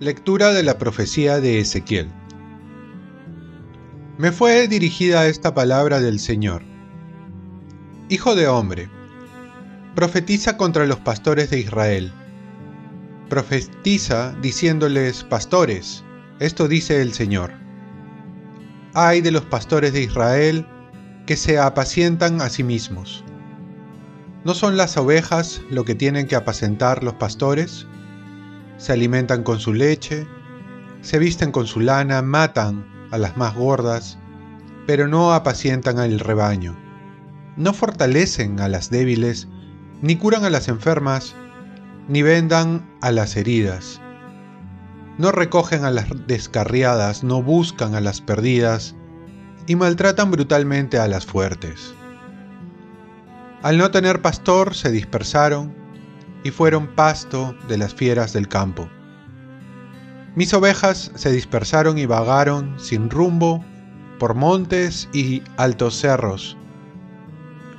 Lectura de la profecía de Ezequiel. Me fue dirigida esta palabra del Señor. Hijo de hombre, profetiza contra los pastores de Israel. Profetiza diciéndoles, pastores, esto dice el Señor. Ay de los pastores de Israel que se apacientan a sí mismos. ¿No son las ovejas lo que tienen que apacentar los pastores? se alimentan con su leche, se visten con su lana, matan a las más gordas, pero no apacientan al rebaño. No fortalecen a las débiles, ni curan a las enfermas, ni vendan a las heridas. No recogen a las descarriadas, no buscan a las perdidas, y maltratan brutalmente a las fuertes. Al no tener pastor se dispersaron, y fueron pasto de las fieras del campo. Mis ovejas se dispersaron y vagaron sin rumbo por montes y altos cerros.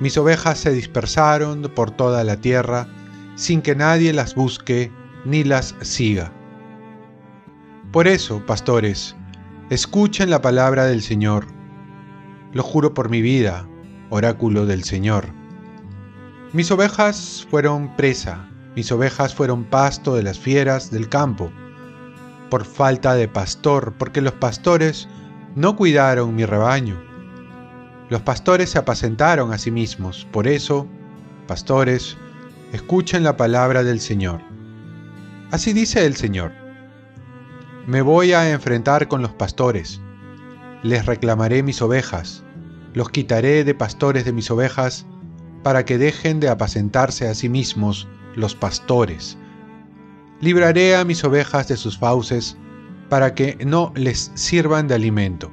Mis ovejas se dispersaron por toda la tierra sin que nadie las busque ni las siga. Por eso, pastores, escuchen la palabra del Señor. Lo juro por mi vida, oráculo del Señor. Mis ovejas fueron presa mis ovejas fueron pasto de las fieras del campo, por falta de pastor, porque los pastores no cuidaron mi rebaño. Los pastores se apacentaron a sí mismos, por eso, pastores, escuchen la palabra del Señor. Así dice el Señor. Me voy a enfrentar con los pastores, les reclamaré mis ovejas, los quitaré de pastores de mis ovejas, para que dejen de apacentarse a sí mismos los pastores. Libraré a mis ovejas de sus fauces, para que no les sirvan de alimento.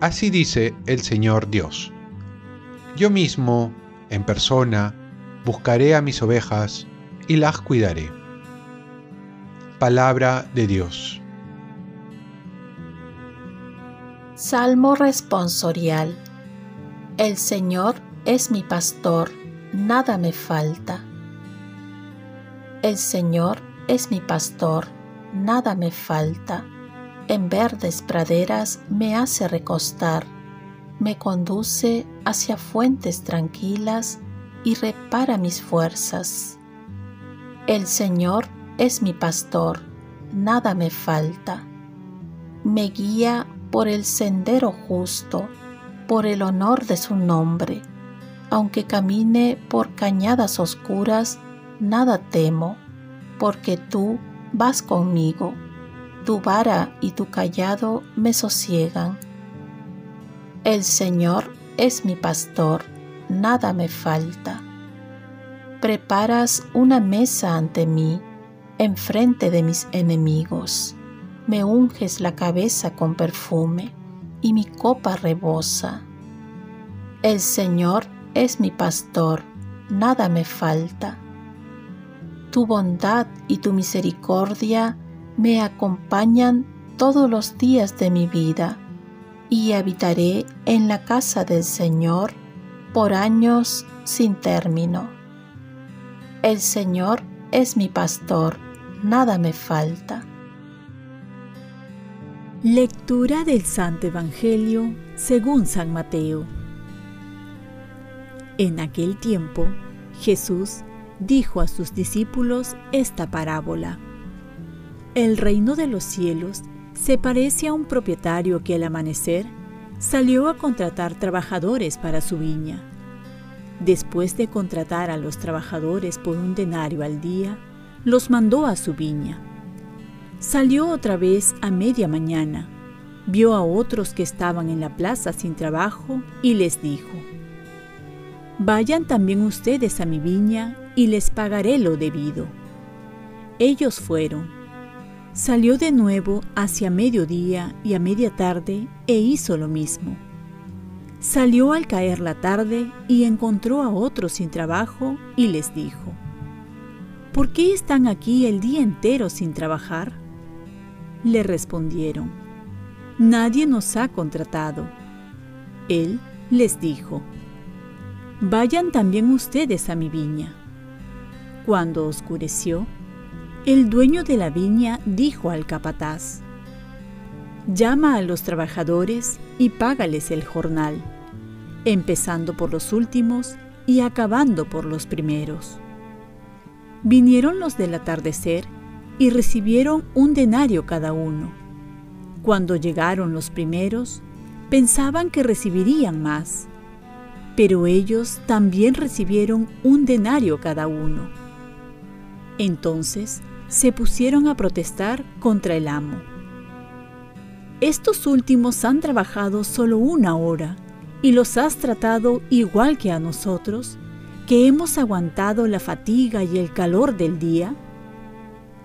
Así dice el Señor Dios. Yo mismo, en persona, buscaré a mis ovejas y las cuidaré. Palabra de Dios. Salmo responsorial. El Señor es mi pastor, nada me falta. El Señor es mi pastor, nada me falta. En verdes praderas me hace recostar, me conduce hacia fuentes tranquilas y repara mis fuerzas. El Señor es mi pastor, nada me falta. Me guía por el sendero justo, por el honor de su nombre. Aunque camine por cañadas oscuras, nada temo, porque tú vas conmigo, tu vara y tu callado me sosiegan. El Señor es mi pastor, nada me falta. Preparas una mesa ante mí, enfrente de mis enemigos. Me unges la cabeza con perfume, y mi copa rebosa. El Señor es mi pastor, nada me falta tu bondad y tu misericordia me acompañan todos los días de mi vida, y habitaré en la casa del Señor por años sin término. El Señor es mi pastor, nada me falta. Lectura del Santo Evangelio según San Mateo. En aquel tiempo, Jesús dijo a sus discípulos esta parábola. El reino de los cielos se parece a un propietario que al amanecer salió a contratar trabajadores para su viña. Después de contratar a los trabajadores por un denario al día, los mandó a su viña. Salió otra vez a media mañana, vio a otros que estaban en la plaza sin trabajo y les dijo, Vayan también ustedes a mi viña y les pagaré lo debido. Ellos fueron. Salió de nuevo hacia mediodía y a media tarde e hizo lo mismo. Salió al caer la tarde y encontró a otros sin trabajo y les dijo, ¿Por qué están aquí el día entero sin trabajar? Le respondieron, Nadie nos ha contratado. Él les dijo, Vayan también ustedes a mi viña. Cuando oscureció, el dueño de la viña dijo al capataz, Llama a los trabajadores y págales el jornal, empezando por los últimos y acabando por los primeros. Vinieron los del atardecer y recibieron un denario cada uno. Cuando llegaron los primeros, pensaban que recibirían más, pero ellos también recibieron un denario cada uno. Entonces se pusieron a protestar contra el amo. Estos últimos han trabajado solo una hora y los has tratado igual que a nosotros, que hemos aguantado la fatiga y el calor del día.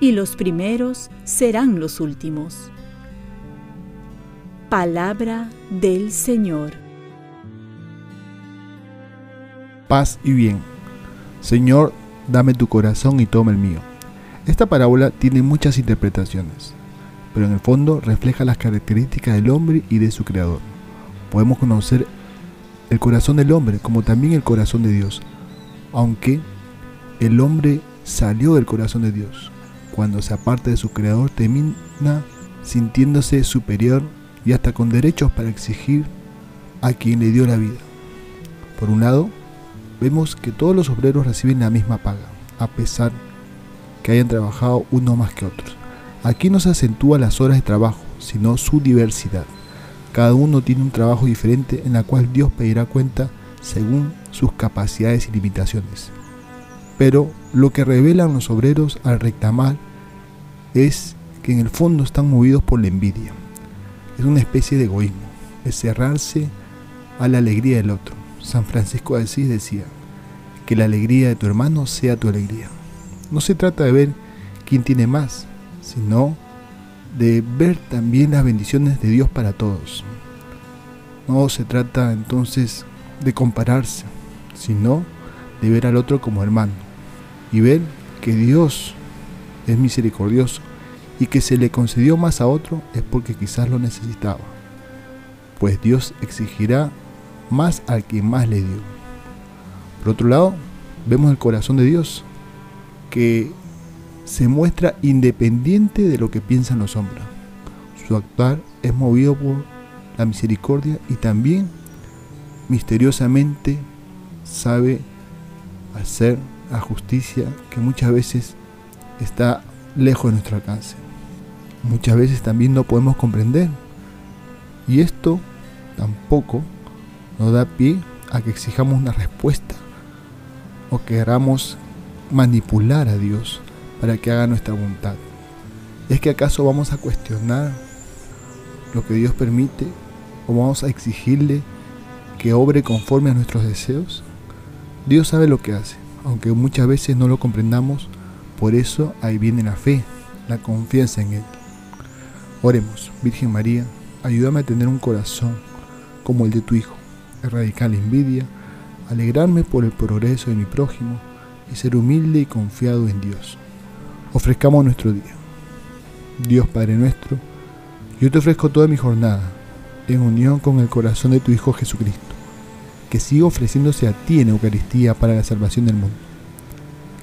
y los primeros serán los últimos. Palabra del Señor. Paz y bien. Señor, dame tu corazón y toma el mío. Esta parábola tiene muchas interpretaciones, pero en el fondo refleja las características del hombre y de su creador. Podemos conocer el corazón del hombre como también el corazón de Dios, aunque el hombre salió del corazón de Dios cuando se aparta de su creador, termina sintiéndose superior y hasta con derechos para exigir a quien le dio la vida. Por un lado, vemos que todos los obreros reciben la misma paga, a pesar que hayan trabajado uno más que otros. Aquí no se acentúa las horas de trabajo, sino su diversidad. Cada uno tiene un trabajo diferente en la cual Dios pedirá cuenta según sus capacidades y limitaciones. Pero lo que revelan los obreros al reclamar es que en el fondo están movidos por la envidia. Es una especie de egoísmo, es cerrarse a la alegría del otro. San Francisco de Asís decía, que la alegría de tu hermano sea tu alegría. No se trata de ver quién tiene más, sino de ver también las bendiciones de Dios para todos. No se trata entonces de compararse, sino de ver al otro como hermano y ver que Dios es misericordioso y que se le concedió más a otro es porque quizás lo necesitaba, pues Dios exigirá más al que más le dio. Por otro lado, vemos el corazón de Dios, que se muestra independiente de lo que piensan los hombres. Su actuar es movido por la misericordia y también misteriosamente sabe hacer la justicia que muchas veces está lejos de nuestro alcance. Muchas veces también no podemos comprender. Y esto tampoco nos da pie a que exijamos una respuesta o queramos manipular a Dios para que haga nuestra voluntad. ¿Es que acaso vamos a cuestionar lo que Dios permite o vamos a exigirle que obre conforme a nuestros deseos? Dios sabe lo que hace, aunque muchas veces no lo comprendamos, por eso ahí viene la fe, la confianza en Él. Oremos, Virgen María, ayúdame a tener un corazón como el de tu Hijo, erradicar la envidia, alegrarme por el progreso de mi prójimo y ser humilde y confiado en Dios. Ofrezcamos nuestro día. Dios Padre nuestro, yo te ofrezco toda mi jornada en unión con el corazón de tu Hijo Jesucristo, que siga ofreciéndose a ti en Eucaristía para la salvación del mundo.